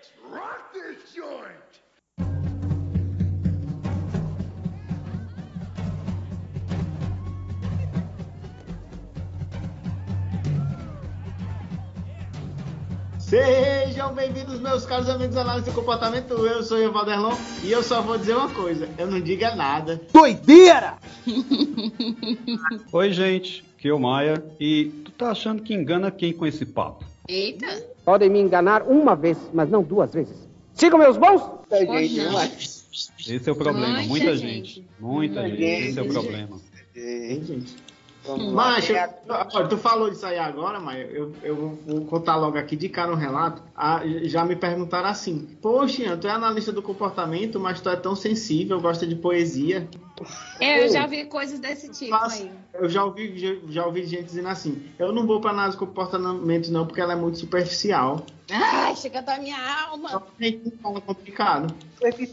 Let's rock this joint! Sejam bem-vindos, meus caros amigos da análise do comportamento. Eu sou o Valderlon e eu só vou dizer uma coisa: eu não diga nada. Doideira! Oi, gente, aqui é o Maia. E tu tá achando que engana quem com esse papo? Eita! Podem me enganar uma vez, mas não duas vezes. Sigam meus bons! Hoje não. Esse é o problema. Muita Muita, gente. gente. Muita gente. Esse é o problema. Gente? Olha, tu falou disso aí agora, Maia. Eu, eu vou contar logo aqui de cara um relato. Ah, já me perguntaram assim: Poxa, tu é analista do comportamento, mas tu é tão sensível, gosta de poesia. É, eu já vi coisas desse tipo Mas aí. eu já ouvi, já, já ouvi gente dizendo assim: Eu não vou pra análise do comportamento, não, porque ela é muito superficial. Ai, chega da minha alma. Só que gente fala complicado.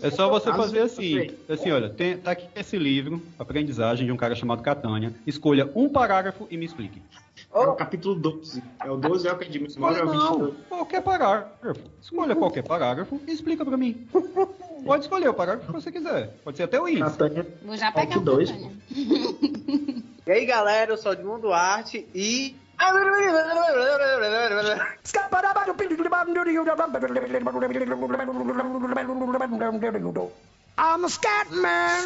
É só você fazer assim. Assim, olha, tem, tá aqui esse livro, Aprendizagem, de um cara chamado Catânia. Escolha um parágrafo e me explique. É o capítulo 12. É o 12 é o que é de memória, não, 22. qualquer parágrafo. Escolha qualquer parágrafo e explica pra mim. Pode escolher o parágrafo que você quiser. Pode ser até o índice. Vou já pegar o dois. E aí, galera, eu sou o Edmundo Duarte e. I'm a scat man.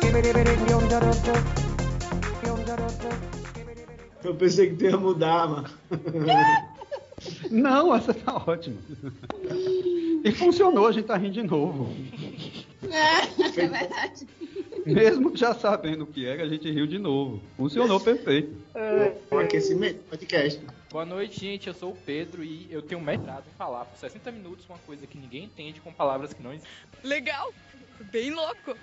Eu pensei que tu ia mudar, mano. Não, essa tá ótima. E funcionou, a gente tá rindo de novo. É, é verdade. Mesmo já sabendo o que era, a gente riu de novo. Funcionou perfeito. O aquecimento, podcast. Boa noite, gente. Eu sou o Pedro e eu tenho mestrado em falar por 60 minutos uma coisa que ninguém entende com palavras que não existem. Legal, bem louco,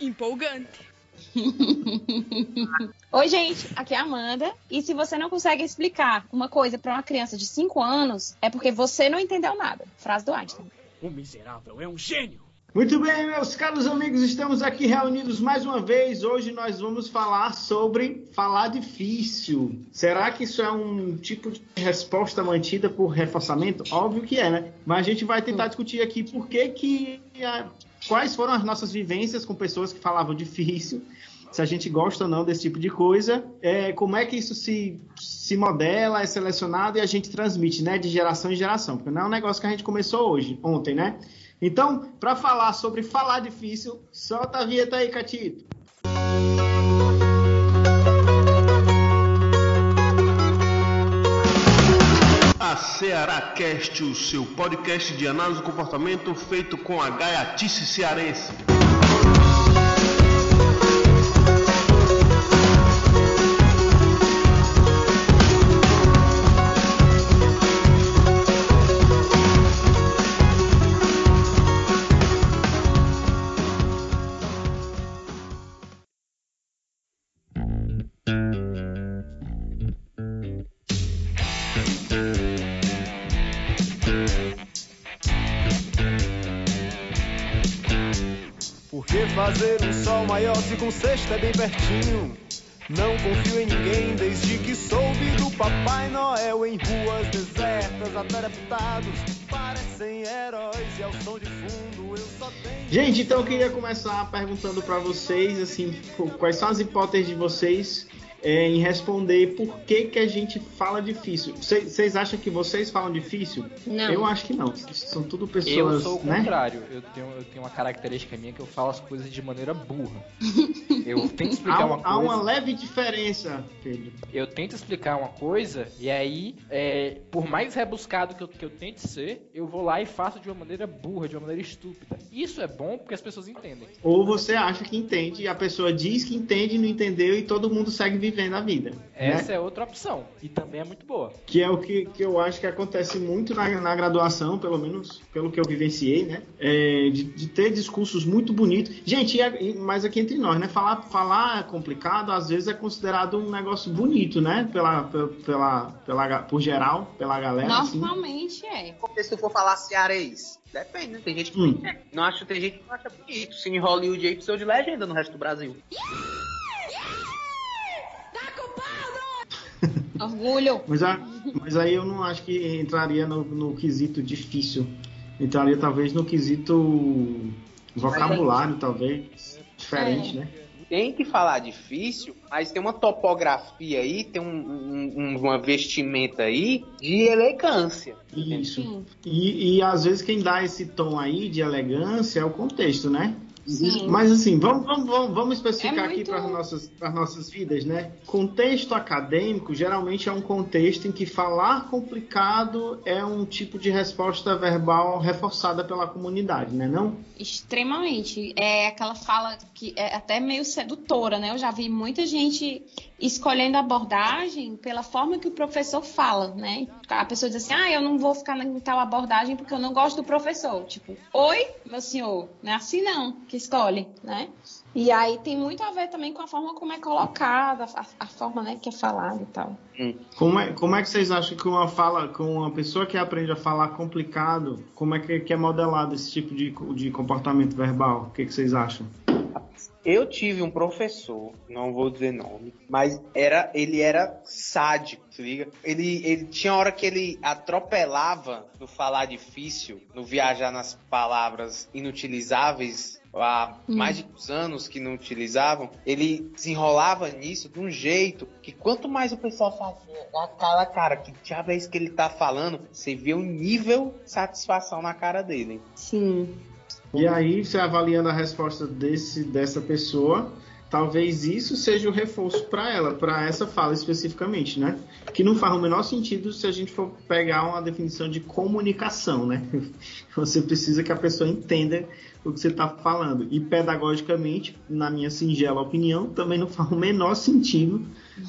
empolgante. Oi, gente, aqui é a Amanda. E se você não consegue explicar uma coisa pra uma criança de 5 anos, é porque você não entendeu nada. Frase do Einstein. O miserável é um gênio! Muito bem, meus caros amigos, estamos aqui reunidos mais uma vez. Hoje nós vamos falar sobre falar difícil. Será que isso é um tipo de resposta mantida por reforçamento? Óbvio que é, né? Mas a gente vai tentar discutir aqui por que que quais foram as nossas vivências com pessoas que falavam difícil. Se a gente gosta ou não desse tipo de coisa, é, como é que isso se, se modela, é selecionado e a gente transmite, né, de geração em geração, porque não é um negócio que a gente começou hoje, ontem, né? Então, para falar sobre falar difícil, solta a vinheta aí, Catito. A Ceará Cast, o seu podcast de análise do comportamento feito com a gaiatice cearense. Com sexta é bem pertinho? Não confio em ninguém desde que soube do Papai Noel em ruas desertas, adaptados, parecem heróis e ao som de fundo eu só tenho. Gente, então eu queria começar perguntando para vocês, assim, qu- quais são as hipóteses de vocês é, em responder por que, que a gente fala difícil. Vocês acham que vocês falam difícil? Não. Eu acho que não. São tudo Eu pessoas, sou o né? contrário. Eu tenho, eu tenho uma característica minha que eu falo as coisas de maneira burra. Eu tento explicar Há, uma há coisa. uma leve diferença, Pedro. Eu tento explicar uma coisa e aí, é, por mais rebuscado que eu, que eu tente ser, eu vou lá e faço de uma maneira burra, de uma maneira estúpida. Isso é bom porque as pessoas entendem. Ou você acha que entende e a pessoa diz que entende e não entendeu e todo mundo segue vivendo a vida. né? Essa é outra opção. E também é muito boa. Que é o que, que eu acho que acontece muito na, na graduação, pelo menos pelo que eu vivenciei, né? É, de, de ter discursos muito bonitos. Gente, a- mas aqui entre nós, né? Falar, falar é complicado, às vezes é considerado um negócio bonito, né? Pela, pela, pela, pela- por geral, pela galera. assim. Normalmente é. Porque se tu for falar cearês, depende, né? Tem gente que Hum. não acha, tem gente que não acha bonito. Cine Hollywood aí precisa de legenda no resto do Brasil. Orgulho. Mas, a- mas aí eu não acho que entraria no, no quesito difícil. entraria talvez no quesito vocabulário, talvez diferente, É. né? Tem que falar difícil, mas tem uma topografia aí, tem um, um- uma vestimenta aí de elegância. Isso. E, e às vezes quem dá esse tom aí de elegância é o contexto, né? Sim. Mas assim, vamos, vamos, vamos, vamos especificar É aqui muito- para as nossas, pras nossas vidas, né? Contexto acadêmico geralmente é um contexto em que falar complicado é um tipo de resposta verbal reforçada pela comunidade, né? Não? Extremamente. É aquela fala que é até meio sedutora, né? Eu já vi muita gente escolhendo a abordagem pela forma que o professor fala, né? A pessoa diz assim, ah, eu não vou ficar em tal abordagem porque eu não gosto do professor. Tipo, oi, meu senhor, não é assim não que escolhe, né? E aí tem muito a ver também com a forma como é colocada, a, a forma né, que é falada e tal. Como é, como é que vocês acham que uma fala, com uma pessoa que aprende a falar complicado, como é que, que é modelado esse tipo de, de comportamento verbal? O que, que vocês acham? Eu tive um professor, não vou dizer nome, mas era, ele era sádico, se liga? Ele, ele tinha hora que ele atropelava no falar difícil, no viajar nas palavras inutilizáveis, há Hum. mais de uns anos que não utilizavam, ele desenrolava nisso de um jeito que quanto mais o pessoal fazia aquela cara, que já vez que ele tá falando, você vê o nível de satisfação na cara dele. Sim. E aí, você avaliando a resposta desse, dessa pessoa, talvez isso seja o reforço para ela, para essa fala especificamente, né? Que não faz o menor sentido se a gente for pegar uma definição de comunicação, né? Você precisa que a pessoa entenda o que você está falando. E pedagogicamente, na minha singela opinião, também não faz o menor sentido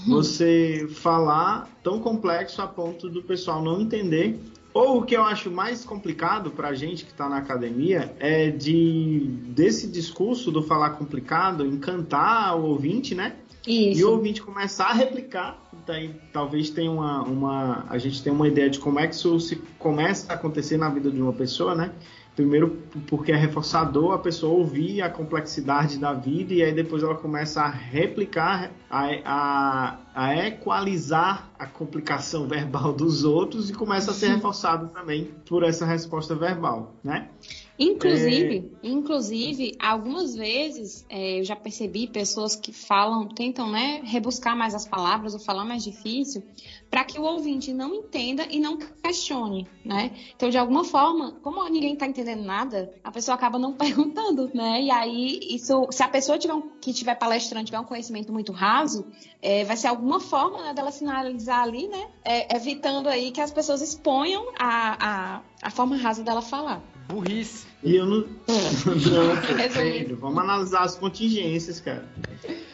você falar tão complexo a ponto do pessoal não entender ou o que eu acho mais complicado para a gente que está na academia é de desse discurso do falar complicado encantar o ouvinte, né? Isso. E o ouvinte começar a replicar. Daí, talvez tenha uma, uma. A gente tenha uma ideia de como é que isso se começa a acontecer na vida de uma pessoa, né? Primeiro, porque é reforçador a pessoa ouvir a complexidade da vida e aí depois ela começa a replicar, a, a, a equalizar a complicação verbal dos outros e começa a ser reforçado também por essa resposta verbal, né? Inclusive, inclusive, algumas vezes é, eu já percebi pessoas que falam, tentam, né, rebuscar mais as palavras ou falar mais difícil, para que o ouvinte não entenda e não questione, né? Então, de alguma forma, como ninguém está entendendo nada, a pessoa acaba não perguntando, né? E aí, isso, se a pessoa tiver um, que tiver palestrante tiver um conhecimento muito raso, é, vai ser alguma forma né, dela sinalizar ali, né? é, evitando aí que as pessoas exponham a, a, a forma rasa dela falar. Burrice. E eu não. não. Pedro, vamos analisar as contingências, cara.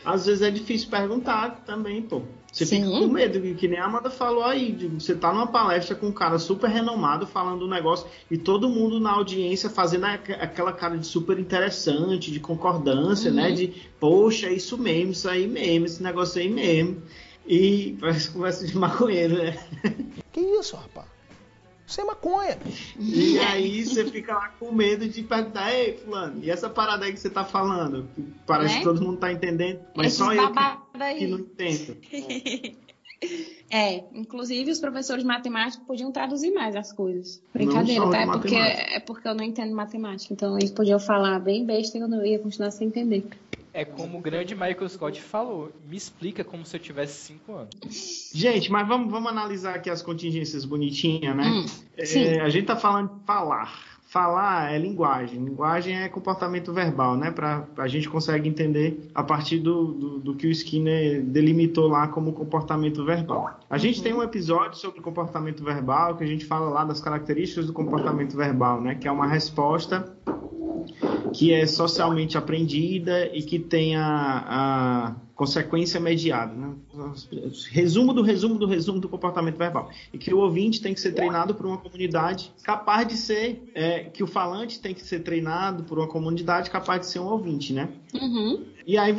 Às vezes é difícil perguntar também, pô. Você Sim. fica com medo, que- nem a Amanda falou aí. de Você tá numa palestra com um cara super renomado falando um negócio e todo mundo na audiência fazendo aque- aquela cara de super interessante, de concordância, Uhum. né? De, poxa, é isso mesmo, isso aí mesmo, esse negócio aí mesmo. E parece conversa de maconheiro, né? Que isso, rapaz? Isso é maconha. E aí você fica lá com medo de perguntar, ei, fulano, e essa parada aí que você tá falando? Parece Né? que todo mundo tá entendendo, mas Esses só eu que, aí. que não entendo. É, inclusive os professores de matemática podiam traduzir mais as coisas. Brincadeira, tá? É porque, matemática. é porque eu não entendo matemática. Então eles podiam falar bem besta e eu não ia continuar sem entender. É como o grande Michael Scott falou. Me explica como se eu tivesse 5 anos. Gente, mas vamos, vamos analisar aqui as contingências bonitinhas, né? Hum, É, sim. a gente tá falando de falar. Falar é linguagem. Linguagem é comportamento verbal, né? Pra, a gente consegue entender a partir do, do, do que o Skinner delimitou lá como comportamento verbal. A gente tem um episódio sobre comportamento verbal que a gente fala lá das características do comportamento verbal, né? Que é uma resposta que é socialmente aprendida e que tem a, a consequência mediada. Né? Resumo do resumo do resumo do comportamento verbal. E que o ouvinte tem que ser treinado por uma comunidade capaz de ser, é, que o falante tem que ser treinado por uma comunidade capaz de ser um ouvinte, né? Uhum. E aí,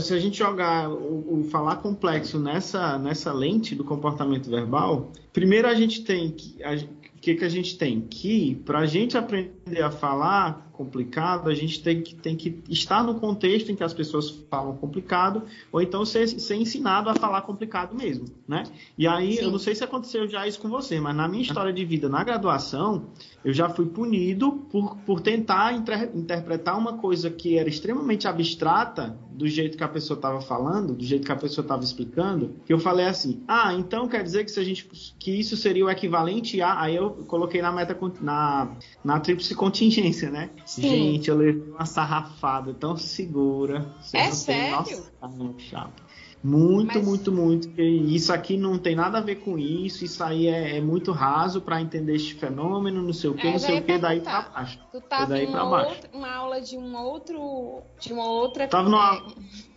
se a gente jogar o, o falar complexo nessa, nessa lente do comportamento verbal, primeiro a gente tem que. A, o que, que a gente tem? Que para a gente aprender a falar, complicado, a gente tem que, tem que estar no contexto em que as pessoas falam complicado, ou então ser, ser ensinado a falar complicado mesmo, né? E aí, eu não sei se aconteceu já isso com você, mas na minha história de vida na graduação, eu já fui punido por, por tentar inter- interpretar uma coisa que era extremamente abstrata, do jeito que a pessoa estava falando, do jeito que a pessoa estava explicando, que eu falei assim, ah, então quer dizer que se a gente que isso seria o equivalente a, aí eu coloquei na meta na, na tríplice contingência, né? Sim. Gente, eu levei uma sarrafada tão segura. É sério? chapa. Muito, Mas- muito, muito. Isso aqui não tem nada a ver com isso. Isso aí é, é muito raso para entender este fenômeno, não sei o que, É, não sei o que, daí pra perguntar. baixo. Tu tava daí pra uma, baixo. outra, uma aula de um outro. De uma outra. Tava numa-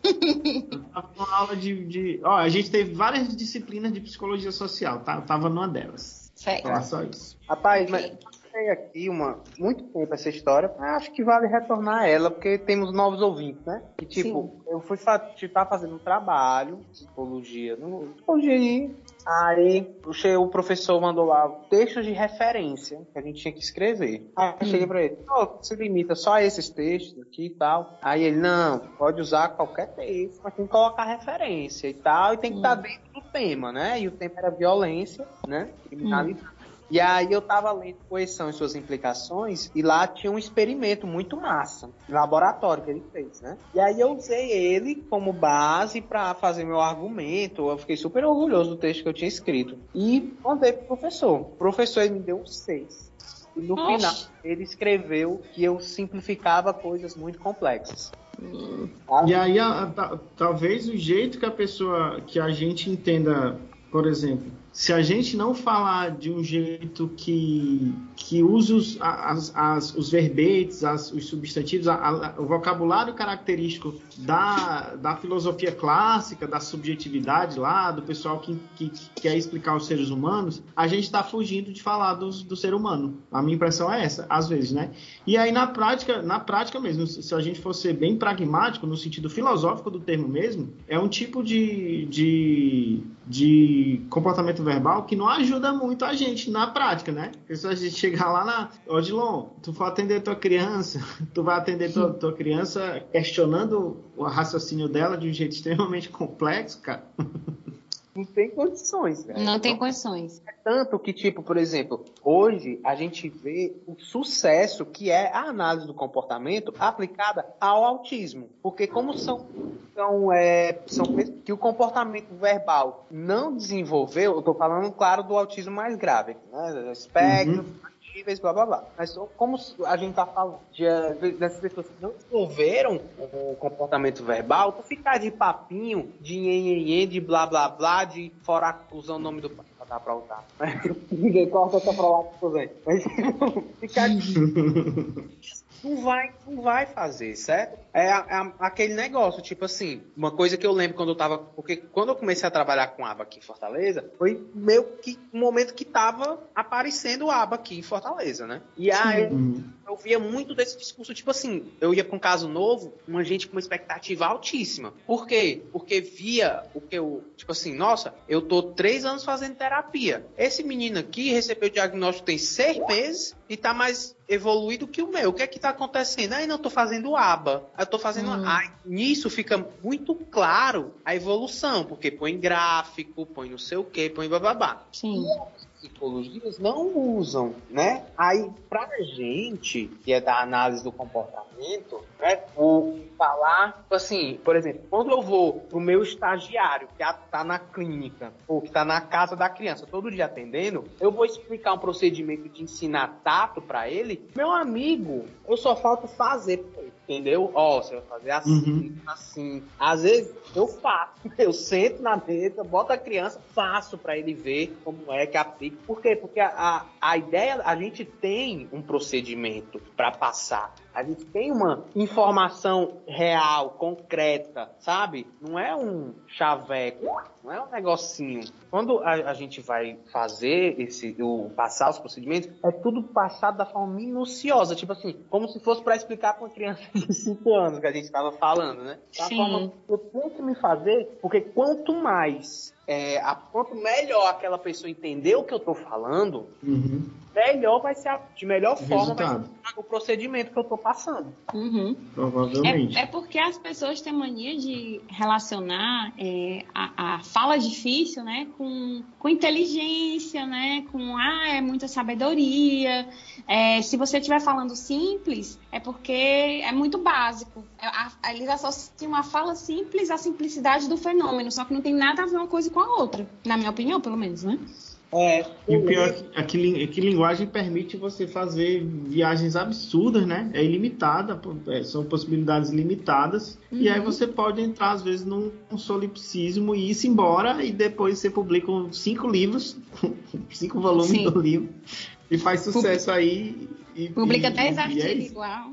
Eu tava numa aula de, de- Ó, a gente teve várias disciplinas de psicologia social, tá? Eu tava numa delas. Certo. Falar só isso. Rapaz, mas tem aqui uma muito tempo essa história. mas Acho que vale retornar a ela, porque temos novos ouvintes, né? Que tipo, eu fui fa tá fazendo um trabalho, psicologia, no psicologia aí. Aí o professor mandou lá textos de referência que a gente tinha que escrever. Aí eu cheguei pra ele, "Ô, se limita só a esses textos aqui e tal. Aí ele, não, pode usar qualquer texto, mas tem que colocar referência e tal, e tem que estar dentro do tema, né? E o tema era violência, né? Criminalidade. E aí eu tava lendo quais são as suas implicações e lá tinha um experimento muito massa, laboratório que ele fez, né? E aí eu usei ele como base para fazer meu argumento. Eu fiquei super orgulhoso do texto que eu tinha escrito e mandei pro professor. O professor ele me deu um 6. E no final ele escreveu que eu simplificava coisas muito complexas. E aí, a- a- ta- talvez o jeito que a pessoa, que a gente entenda, por exemplo, se a gente não falar de um jeito que, que use os, as, as- os verbetes, as- os substantivos, a- a- o vocabulário característico da, da filosofia clássica, da subjetividade lá, do pessoal que, que, que quer explicar os seres humanos, a gente está fugindo de falar dos- do ser humano. A minha impressão é essa, às vezes, né? E aí, na prática, na prática mesmo, se a gente for ser bem pragmático, no sentido filosófico do termo mesmo, é um tipo de, de, de comportamento verbal que não ajuda muito a gente na prática, né? Porque se a gente chegar lá na. Odilon, tu for atender tua criança, tu vai atender tua, tua criança questionando o raciocínio dela de um jeito extremamente complexo, cara. Não tem condições, velho. Não tem condições. Tanto que, tipo, por exemplo, hoje a gente vê o sucesso que é a análise do comportamento aplicada ao autismo. Porque como são, são, é, são pessoas que o comportamento verbal não desenvolveu, eu tô falando, claro, do autismo mais grave, né? Espectro, níveis, blá blá blá. Mas como a gente tá falando de, eh, dessas pessoas que não desenvolveram o comportamento verbal, tu ficar de papinho, de nhenhenhê, de blá blá blá, de fora usando o nome do pai. Dá pra usar. Ninguém corta essa pra lá que. Mas ficar não vai, não vai fazer, certo? É, a- a- aquele negócio, tipo assim, uma coisa que eu lembro quando eu tava. Porque quando eu comecei a trabalhar com aba aqui em Fortaleza, foi meio que um momento que tava aparecendo aba aqui em Fortaleza, né? E aí eu via muito desse discurso, tipo assim, eu ia pra um caso novo, uma gente com uma expectativa altíssima. Por quê? Porque via o que eu, tipo assim, nossa, eu tô três anos fazendo terapia. Esse menino aqui recebeu o diagnóstico tem seis meses e tá mais evoluído que o meu. O que é que tá acontecendo? Aí não, tô fazendo aba. Eu tô fazendo. Aí, nisso fica muito claro a evolução, porque põe gráfico, põe não sei o que, põe bababá. Sim. Psicologias não usam, né? Aí, pra gente, que é da análise do comportamento, né? O falar, tipo assim, por exemplo, quando eu vou pro meu estagiário, que tá na clínica, ou que tá na casa da criança, todo dia atendendo, eu vou explicar um procedimento de ensinar tato pra ele, meu amigo, eu só falta fazer pra. Entendeu? Ó, você vai fazer assim, assim. Às vezes eu faço. Eu sento na mesa, boto a criança, faço pra ele ver como é que aplica. Por quê? Porque a, a, a ideia, a gente tem um procedimento pra passar. A gente tem uma informação real, concreta, sabe? Não é um chaveco, não é um negocinho. Quando a, a gente vai fazer esse, o passar os procedimentos, é tudo passado da forma minuciosa, tipo assim, como se fosse para explicar para uma criança de 5 anos que a gente estava falando, né? Da Sim. forma que eu tenho que me fazer, porque quanto mais é, a, quanto melhor aquela pessoa entender o que eu tô falando, Uhum. Melhor vai ser a, de melhor forma vai Resultado. ser o procedimento que eu tô passando. Uhum. Provavelmente. É, é porque as pessoas têm mania de relacionar é, a, a fala difícil, né, com, com inteligência, né, com ah, é muita sabedoria. É, se você estiver falando simples, é porque é muito básico. É, a- a- Eles associam a fala simples à simplicidade do fenômeno, só que não tem nada a ver uma coisa com a outra, na minha opinião, pelo menos, né? É, E o pior é que, é que, é que linguagem permite você fazer viagens absurdas, né? É ilimitada, é, são possibilidades limitadas. E aí Uhum. você pode entrar, às vezes, num, num solipsismo e ir-se embora, e depois você publica cinco livros, cinco volumes Sim. do livro, e faz sucesso aí. E, Publica e- 10 e é artigos igual.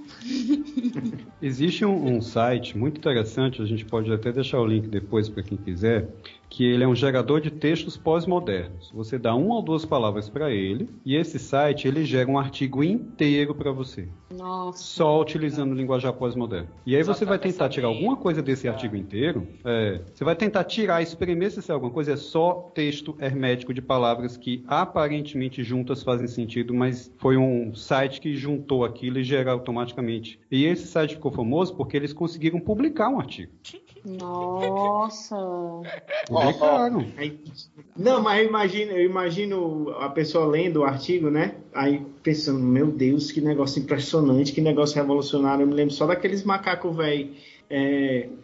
Existe um, um site muito interessante, a gente pode até deixar o link depois para quem quiser, que ele é um gerador de textos pós-modernos. Você dá uma ou duas palavras para ele e esse site ele gera um artigo inteiro para você, Nossa. só utilizando linguajar pós-moderno. E aí você vai tentar tirar alguma coisa desse artigo inteiro, é, você vai tentar tirar, espremer se sai alguma coisa, é só texto hermético de palavras que aparentemente juntas fazem sentido, mas foi um site que juntou aquilo e gera automaticamente. E esse site ficou famoso porque eles conseguiram publicar um artigo. Nossa. Aí- não, mas eu imagino, eu imagino a pessoa lendo o artigo, né? Aí pensando, meu Deus, que negócio impressionante, que negócio revolucionário. Eu me lembro só daqueles macacos velho.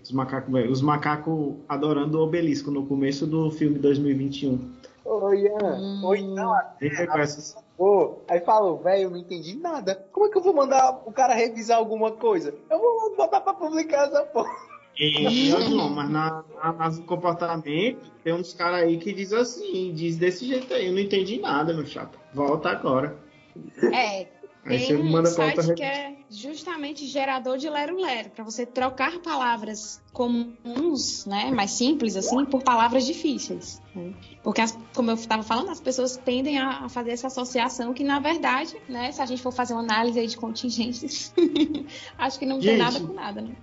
os macacos velho, os macacos adorando o obelisco no começo do filme 2021. Oi, Ian. Essas- Pô, aí falou, velho, eu não entendi nada. Como é que eu vou mandar o cara revisar alguma coisa? Eu vou botar pra publicar essa porra. E, não, mas na, na comportamento, tem uns caras aí que diz assim, diz desse jeito aí, eu não entendi nada, meu chapa. Volta agora. É, Aí tem um site que é justamente gerador de lero-lero, para você trocar palavras comuns, né, mais simples assim, por palavras difíceis. né? Porque, as- como eu estava falando, as pessoas tendem a, a fazer essa associação que, na verdade, né, se a gente for fazer uma análise de contingentes, acho que não tem Gente, nada com nada, né?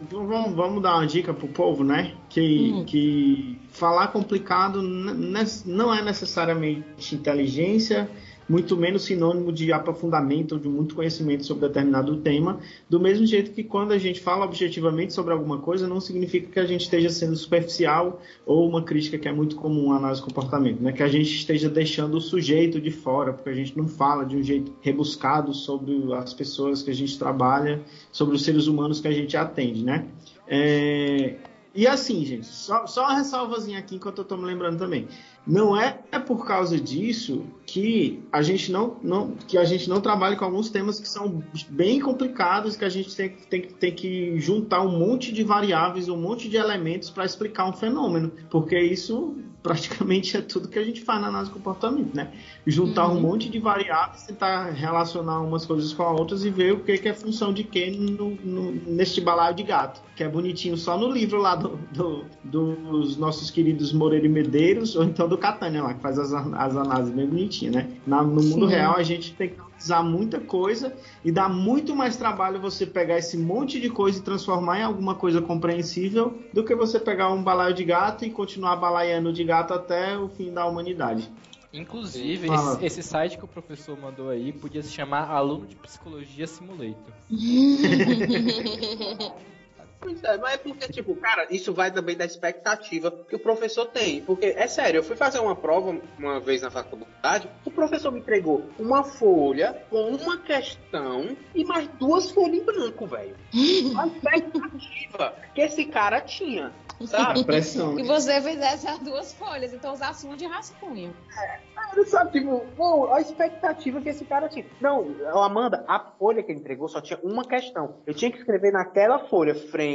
Então vamos, vamos dar uma dica pro povo, né? Que, Hum. que falar complicado não é necessariamente inteligência, muito menos sinônimo de aprofundamento ou de muito conhecimento sobre determinado tema. Do mesmo jeito que quando a gente fala objetivamente sobre alguma coisa, não significa que a gente esteja sendo superficial ou uma crítica que é muito comum à análise de comportamento, né? Que a gente esteja deixando o sujeito de fora, porque a gente não fala de um jeito rebuscado sobre as pessoas que a gente trabalha, sobre os seres humanos que a gente atende, né? É, E assim, gente, só, só uma ressalvazinha aqui enquanto eu tô me lembrando também. Não é, é por causa disso que a gente não, não que a gente não trabalha com alguns temas que são bem complicados, que a gente tem, tem, tem que juntar um monte de variáveis, um monte de elementos para explicar um fenômeno, porque isso praticamente é tudo que a gente faz na análise de comportamento, né? Juntar um monte de variáveis, tentar relacionar umas coisas com as outras e ver o que, que é função de quê no, no, neste balaio de gato, que é bonitinho só no livro lá do, do- dos nossos queridos Moreira e Medeiros, ou então do Catânia lá, que faz as, as análises bem bonitinhas, né? Na- no mundo Sim. real a gente tem que usar muita coisa e dá muito mais trabalho você pegar esse monte de coisa e transformar em alguma coisa compreensível do que você pegar um balaio de gato e continuar balaiando de gato até o fim da humanidade. Inclusive, esse, esse site que o professor mandou aí podia se chamar Aluno de Psicologia Simulator. Pois é, mas é porque, tipo, cara, isso vai também da expectativa que o professor tem. Porque, é sério, eu fui fazer uma prova uma vez na faculdade, o professor me entregou uma folha com uma questão e mais duas folhas em branco, velho. A expectativa que esse cara tinha, sabe? Pressão. E você fizesse as duas folhas, então usasse uma de rascunho. Cara, sabe, tipo, pô, a expectativa que esse cara tinha. Não, Amanda, a folha que ele entregou só tinha uma questão. Eu tinha que escrever naquela folha frente,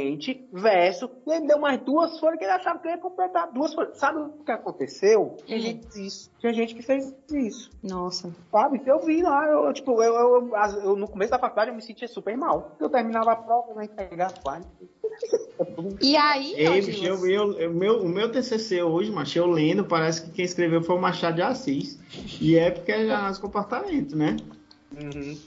verso, e ele deu mais duas folhas que ele achava que ia completar duas folhas. Sabe o que aconteceu? Tinha Hum. gente que isso. Tinha gente que fez isso. Nossa. Sabe? Eu vi lá, eu, tipo, eu, eu- eu- as- eu- no começo da faculdade eu me sentia super mal. Eu terminava a prova, eu ia entregar a folha. E aí, Ei, bicho, eu, eu- eu- meu, o meu TCC hoje, macho, eu lendo, parece que quem escreveu foi o Machado de Assis. E é porque é análise comportamento, né?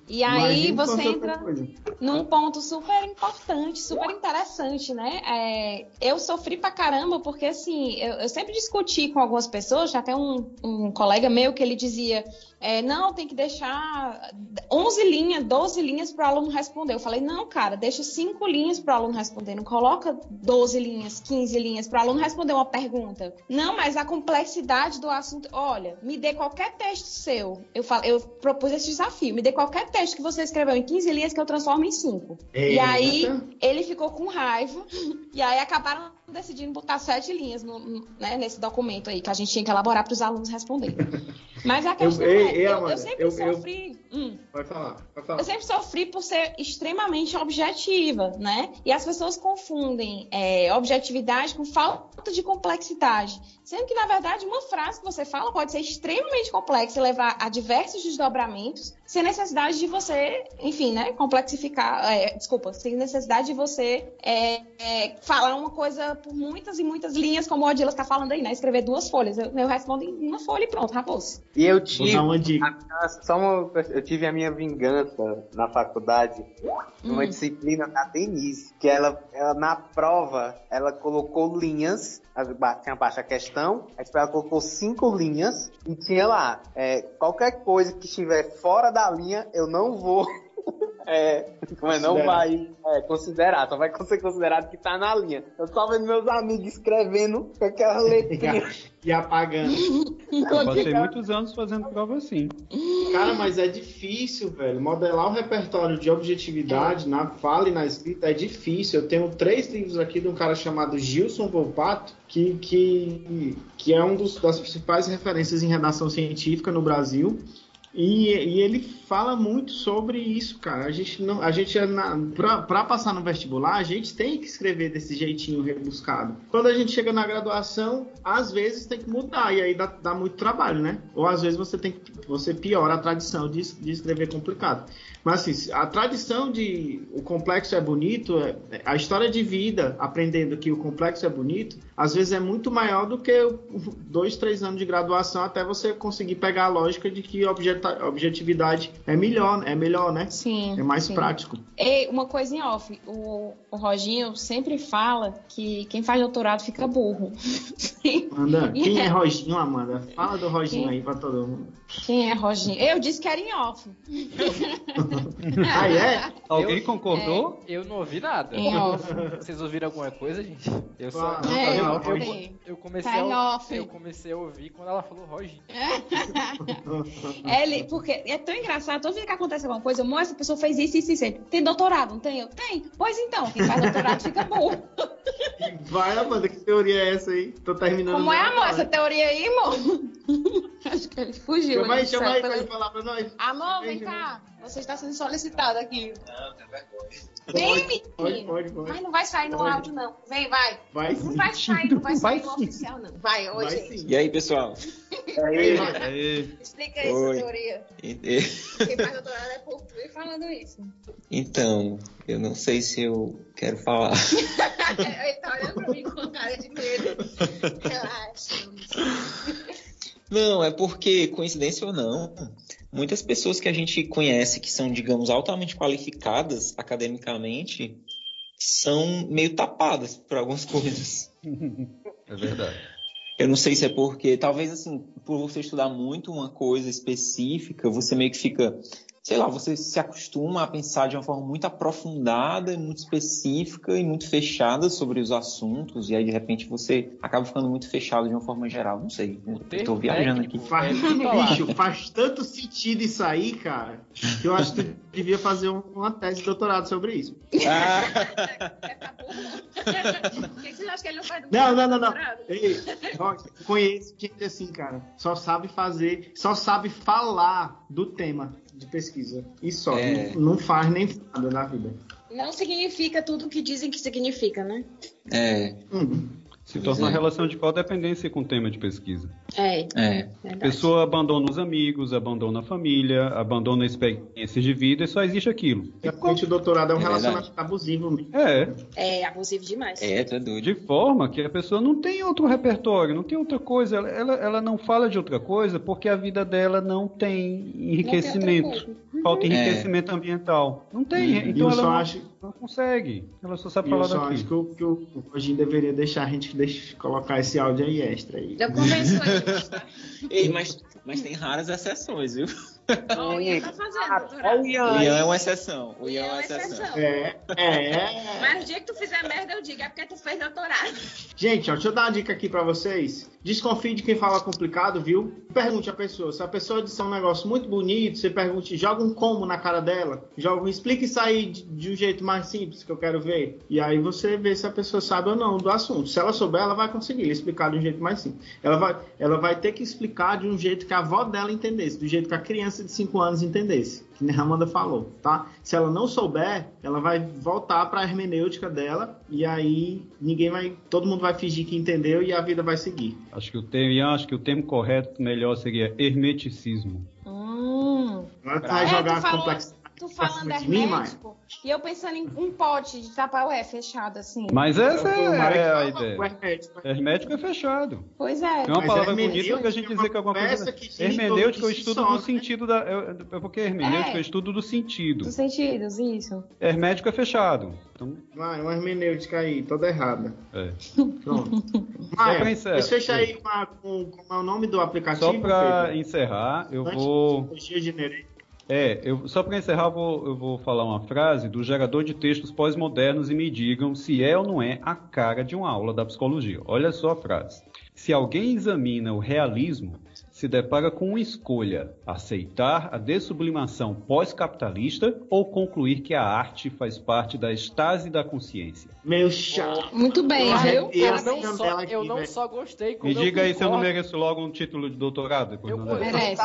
E aí Imagina você qualquer entra num ponto super importante, super interessante, né? É, eu sofri pra caramba porque, assim, eu, eu sempre discuti com algumas pessoas, já até um, um colega meu que ele dizia, é, não, tem que deixar 11 linhas, 12 linhas para o aluno responder. Eu falei, não, cara, deixa 5 linhas para o aluno responder, não coloca 12 linhas, 15 linhas para o aluno responder uma pergunta. Não, mas a complexidade do assunto, olha, me dê qualquer texto seu. Eu, falo, eu propus esse desafio, me dê qualquer texto que você escreveu em 15 linhas que eu transformo em 5. E aí ele ficou com raiva, e aí acabaram decidindo botar sete linhas no- né, nesse documento aí que a gente tinha que elaborar para os alunos responderem. Mas a questão ei, é, ei, eu, eu sempre eu- eu- sofri. Hum. Pode falar, pode falar. Eu sempre sofri por ser extremamente objetiva, né? E as pessoas confundem é, objetividade com falta de complexidade. Sendo que, na verdade, uma frase que você fala pode ser extremamente complexa e levar a diversos desdobramentos, sem necessidade de você, enfim, né? Complexificar. é, desculpa, sem necessidade de você é, é, falar uma coisa por muitas e muitas linhas, como o Odila está falando aí, né? Escrever duas folhas. Eu, eu respondo em uma folha e pronto, acabou-se. E eu Vou dar uma dica. só uma- eu tive a minha vingança na faculdade, numa Hum. disciplina da Denise, que ela, ela, na prova, ela colocou linhas, tinha baixa questão, aí tipo, ela colocou cinco linhas e tinha lá, é, qualquer coisa que estiver fora da linha, eu não vou. É, como é, não vai é, considerar, só vai ser considerado que tá na linha. Eu só vendo meus amigos escrevendo com aquela letrinha. E apagando. Eu passei muitos anos fazendo prova assim. Cara, mas é difícil, velho. Modelar o repertório de objetividade na fala e na escrita é difícil. Eu tenho três livros aqui de um cara chamado Gilson Volpato, que, que, que é um dos, das principais referências em redação científica no Brasil. E, e ele fala muito sobre isso, cara. A gente não, a gente é pra passar no vestibular, a gente tem que escrever desse jeitinho rebuscado. Quando a gente chega na graduação, às vezes tem que mudar e aí dá, dá muito trabalho, né? Ou às vezes você tem que, você piora a tradição de, de escrever complicado. Mas assim, a tradição de o complexo é bonito, é- a história de vida aprendendo que o complexo é bonito, às vezes é muito maior do que dois, três anos de graduação até você conseguir pegar a lógica de que objetividade é melhor, é melhor, né? Sim. É mais sim. prático. E uma coisinha off, o, o Roginho sempre fala que quem faz doutorado fica burro. Amanda, quem é Yeah. Roginho, Amanda? Fala do Roginho Quem? aí pra todo mundo. Quem é Roginho? Eu disse que era em off. Ah, é? Alguém Eu- concordou? Eu não ouvi nada. Em off. Vocês ouviram alguma coisa, gente? Eu só. Ah, é, eu- não, eu- eu comecei a, eu comecei a ouvir quando ela falou Roginho. É, ele- porque é tão engraçado, toda vez que acontece alguma coisa, eu mostro, a pessoa fez isso, isso, isso. Tem doutorado, não tem? Eu, tem. Pois então, quem faz doutorado fica burro. Vai, Amanda, que teoria é essa aí? Tô terminando. Como é, amor, essa teoria aí, amor? Acho que ele fugiu. Chama aí, ele chama aí pra ele falar pra nós. Amor, vem Vem, cá. Você está sendo solicitado aqui. Não, tem vergonha. Vem, menino. Pode, pode, pode. Mas não vai sair no Pode. áudio, não. Vem, vai. Vai Não sim. vai sair, não vai sair Vai sim. oficial, não. Vai, Vai hoje. E aí, pessoal? Aí, Aí, Explica aí Oi. essa teoria. E- Quem faz doutorado é por tu e falando isso. Então, eu não sei se eu quero falar. Ele tá olhando pra mim com cara de medo. Relaxa. Não, é porque, coincidência ou não, muitas pessoas que a gente conhece que são, digamos, altamente qualificadas academicamente são meio tapadas por algumas coisas. é verdade. Eu não sei se é porque, talvez assim, por você estudar muito uma coisa específica, você meio que fica, sei lá, você se acostuma a pensar de uma forma muito aprofundada, e muito específica e muito fechada sobre os assuntos, e aí de repente você acaba ficando muito fechado de uma forma geral. Não sei, eu tô termo viajando aqui. Faz, bicho, faz tanto sentido isso aí, cara, que eu acho que devia fazer um- uma tese de doutorado sobre isso. O que você acha que ele não faz do Não, não, não, não. doutorado? Ei, ó, conheço gente assim, cara. Só sabe fazer, só sabe falar do tema de pesquisa. E só. É. Não, não faz nem nada na vida. Não significa tudo o que dizem que significa, né? É, Hum. Se torna uma relação de codependência com o tema de pesquisa. É. É. A pessoa abandona os amigos, abandona a família, abandona experiências de vida e só existe aquilo. Realmente o doutorado é um É verdade. relacionamento abusivo mesmo. É, É abusivo demais. É, é doido. de forma que a pessoa não tem outro repertório, não tem outra coisa, ela, ela, ela não fala de outra coisa porque a vida dela não tem enriquecimento. Falta É. enriquecimento ambiental. Não tem, E então eu ela só não, acho, não consegue. Ela só sabe e eu falar só daqui. acho que, o, que o deveria deixar a gente deixa, colocar esse áudio aí extra aí. Eu convenço. Ei, mas, mas tem raras exceções, viu? Ó, o Ian tá fazendo, doutorado. O Ian é uma exceção. O Ian é uma exceção. É, é. Mas o dia que tu fizer merda, eu digo, é porque tu fez doutorado. Gente, ó, deixa eu dar uma dica aqui pra vocês. Desconfie de quem fala complicado, viu? Pergunte a pessoa. Se a pessoa disser um negócio muito bonito, você pergunte, joga um como na cara dela. Joga, um- explica isso aí de, de um jeito mais simples que eu quero ver. E aí você vê se a pessoa sabe ou não do assunto. Se ela souber, ela vai conseguir explicar de um jeito mais simples. Ela vai, ela vai ter que explicar de um jeito que a avó dela entendesse, do jeito que a criança de 5 anos entendesse. Que nem a Amanda falou, tá? Se ela não souber, ela vai voltar para a hermenêutica dela e aí ninguém vai, todo mundo vai fingir que entendeu e a vida vai seguir. Acho que o termo, acho que o termo correto melhor seria hermeticismo. Hum. Vai É, jogar falou- complexidade Tu falando de mim, hermético, e eu pensando em um pote de tapaué fechado assim. Mas essa é, é a ideia. hermético. Hermético é fechado. Pois é. É uma Mas palavra bonita pra gente é dizer que alguma coisa. que é si estudo do né? sentido da. É, é porque hermenêutica é. É. o estudo do sentido. Dos sentidos, isso. Hermético é fechado. Então, Vai, uma hermenêutica aí, toda errada. é. Pronto. encerrar- mas fecha aí com, com é o nome do aplicativo. Só pra Pedro? encerrar, eu Antes vou. de Dia de janeiro. É, eu, só para encerrar, eu vou, eu vou falar uma frase do gerador de textos pós-modernos e me digam se é ou não é a cara de uma aula da psicologia. Olha só a frase. Se alguém examina o realismo, se depara com uma escolha: aceitar a dessublimação pós-capitalista ou concluir que a arte faz parte da estase da consciência. Meu chato. Muito bem, Eu viu? Eu a não, só, aqui, eu não só gostei, como Me diga eu aí se eu não mereço logo um título de doutorado. Depois Eu não conheço.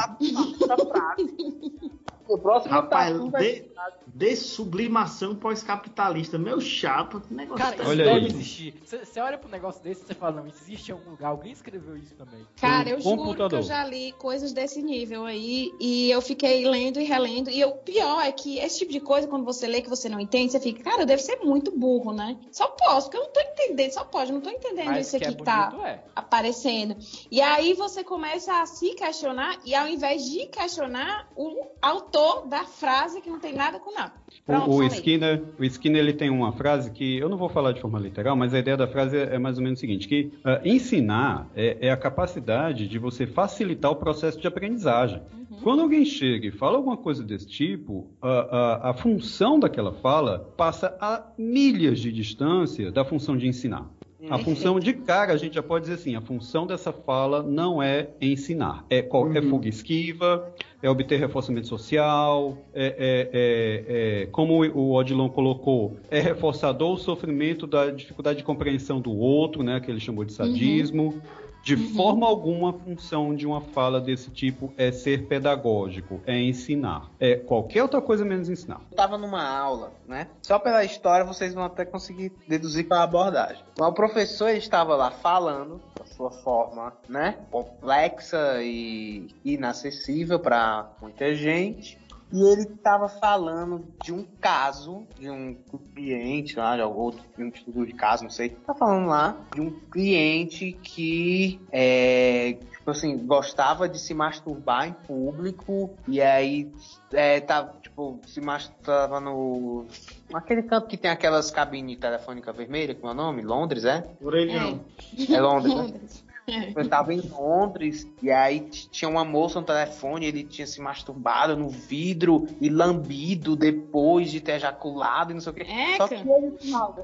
O próximo Rapaz, tá de, dessublimação pós-capitalista. Meu chapa, que negócio Cara, tá- isso deve aí. existir. Você olha pro negócio desse e você fala, não, existe em algum lugar. Alguém escreveu isso também. Cara, eu juro que eu já li coisas desse nível aí e eu fiquei lendo e relendo. E o pior é que esse tipo de coisa, quando você lê que você não entende, você fica, cara, eu devo ser muito burro, né? Só posso, porque eu não tô entendendo, só pode, eu não tô entendendo Mas isso que é aqui que tá bonito, é. aparecendo. E aí você começa a se questionar e ao invés de questionar o autor da frase que não tem nada com nada. Pronto, O, o. Skinner, o Skinner ele tem uma frase que eu não vou falar de forma literal, mas a ideia da frase é, é mais ou menos o seguinte: que ah, ensinar é, é a capacidade de você facilitar o processo de aprendizagem. Quando alguém chega e fala alguma coisa desse tipo, a, a- a função daquela fala passa a milhas de distância da função de ensinar. A função de cara, a gente já pode dizer assim, a função dessa fala não é ensinar. É, qual- é fuga esquiva, é obter reforçamento social, é, é- é- é, como o Odilon colocou, é reforçador o sofrimento da dificuldade de compreensão do outro, né, que ele chamou de sadismo. De forma alguma, a função de uma fala desse tipo é ser pedagógico, é ensinar. É qualquer outra coisa menos ensinar. Eu tava numa aula, né? Só pela história vocês vão até conseguir deduzir qual é a abordagem. Então, o professor estava lá falando da sua forma, né? Complexa e inacessível para muita gente. E ele estava falando de um caso de um cliente lá, de algum outro de um estudo de caso, não sei. Tá falando lá de um cliente que é, tipo assim, gostava de se masturbar em público e aí é, tava, tipo, se masturbava no. Aquele canto que tem aquelas cabines telefônicas vermelhas, como é o nome? Londres, é? Orelhão. É Londres, né? Eu tava em Londres e aí tinha uma moça no telefone, ele tinha se masturbado no vidro e lambido depois de ter ejaculado e não sei o que. Eca. Só que ele.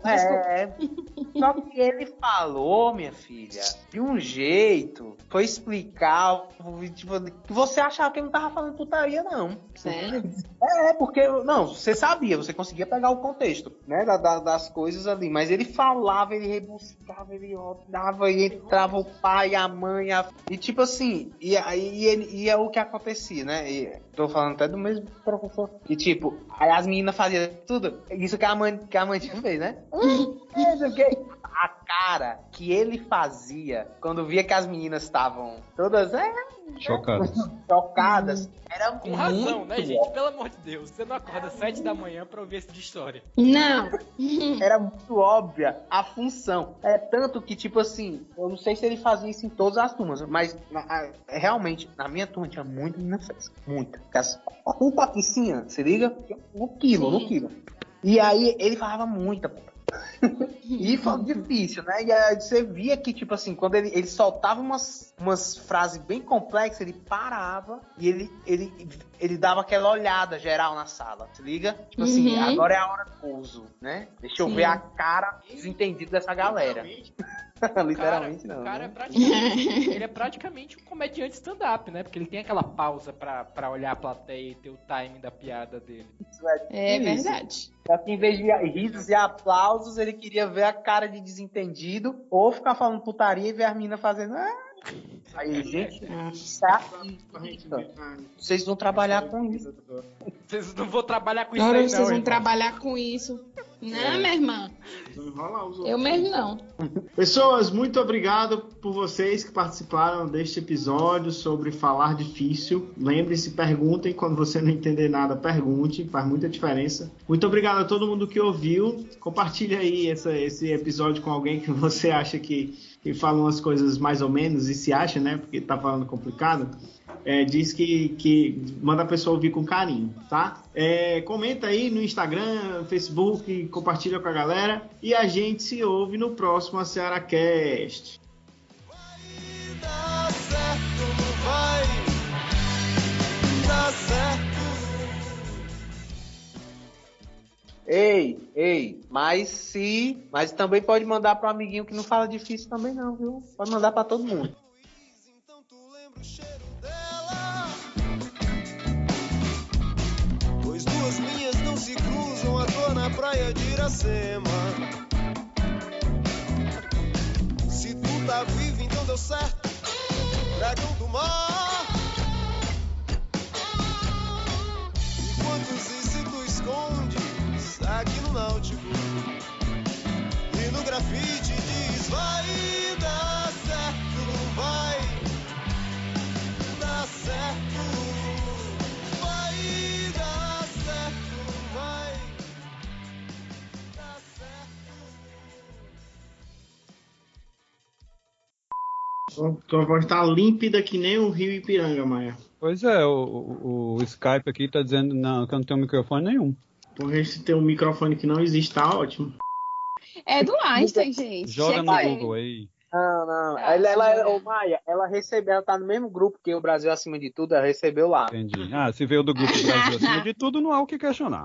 É, só que ele falou, minha filha, de um jeito, foi explicar tipo, que você achava que ele não tava falando putaria, não. Sério? É, porque, não, você sabia, você conseguia pegar o contexto, né, da- da- das coisas ali, mas ele falava, ele rebuscava, ele dava e entrava o pai, a mãe, a... e tipo assim, e aí ele, e é o que acontecia, né, e tô falando até do mesmo professor, e tipo, aí as meninas faziam tudo, isso que a mãe, que a mãe tinha fez, né, é, a cara que ele fazia quando via que as meninas estavam todas é, Chocadas. chocadas, era Com razão, muito né, gente? Pelo amor de Deus. Você não acorda sete da manhã pra ouvir esse tipo de história. Não. Era muito óbvia a função. É tanto que, tipo assim, eu não sei se ele fazia isso em todas as turmas, mas na- a- realmente, na minha turma tinha muita menina fresca. Muita. Um patricinha, se liga? No quilo, no Sim. quilo. E aí ele falava muita, pô. E foi difícil, né? E aí você via que, tipo assim, quando ele, ele soltava umas, umas frases bem complexas, ele parava e ele, ele, ele dava aquela olhada geral na sala, se liga? Tipo assim, Uhum. agora é a hora do uso, né? Deixa eu Sim. ver a cara desentendida dessa galera. Literalmente cara, não. O cara é né? praticamente, ele é praticamente um comediante stand-up, né? Porque ele tem aquela pausa pra, pra olhar a plateia e ter o timing da piada dele. É Isso. verdade. Só que em vez de risos e aplausos, ele queria ver a cara de desentendido ou ficar falando putaria e ver a mina fazendo. "Ah". Aí, gente, tá vocês vão trabalhar com isso. Vocês não vão trabalhar com isso Agora aí, vocês não, vão trabalhar com isso. Não, minha irmã. Eu mesmo não. Pessoas, muito obrigado por vocês que participaram deste episódio sobre falar difícil. Lembre-se, perguntem quando você não entender nada, pergunte, faz muita diferença. Muito obrigado a todo mundo que ouviu. Compartilhe aí essa- esse episódio com alguém que você acha que, que fala umas coisas mais ou menos e se acha, né? Porque tá falando complicado. É, diz que, que manda a pessoa ouvir com carinho, tá? É, comenta aí no Instagram, Facebook, compartilha com a galera e a gente se ouve no próximo AcearaCast. Dá Ei, ei, mas se. Mas também pode mandar pro amiguinho que não fala difícil também, não, viu? Pode mandar pra todo mundo. Então tu lembra o cheiro dela? Pois duas linhas não se cruzam à toa na praia de Iracema. Se tu tá vivo, então deu certo. Dragão do mar. E quantos isso tu escondes aqui no Náutico? E no grafite diz: Vai dar certo, não vai dar certo. Vai dar certo, vai dar certo. Tua voz tá límpida que nem o rio Ipiranga, Maia. Pois é, o, o- o Skype aqui tá dizendo não, que eu não tenho microfone nenhum. Porque se tem um microfone que não existe, tá ótimo. É do Einstein, gente. Joga no Chequei. Google aí. Não, não. Ah, ela, ela, ô, Maia, ela recebeu, ela tá no mesmo grupo que o Brasil acima de tudo, ela recebeu lá. Entendi. Ah, se veio do grupo Brasil acima de tudo, não há o que questionar.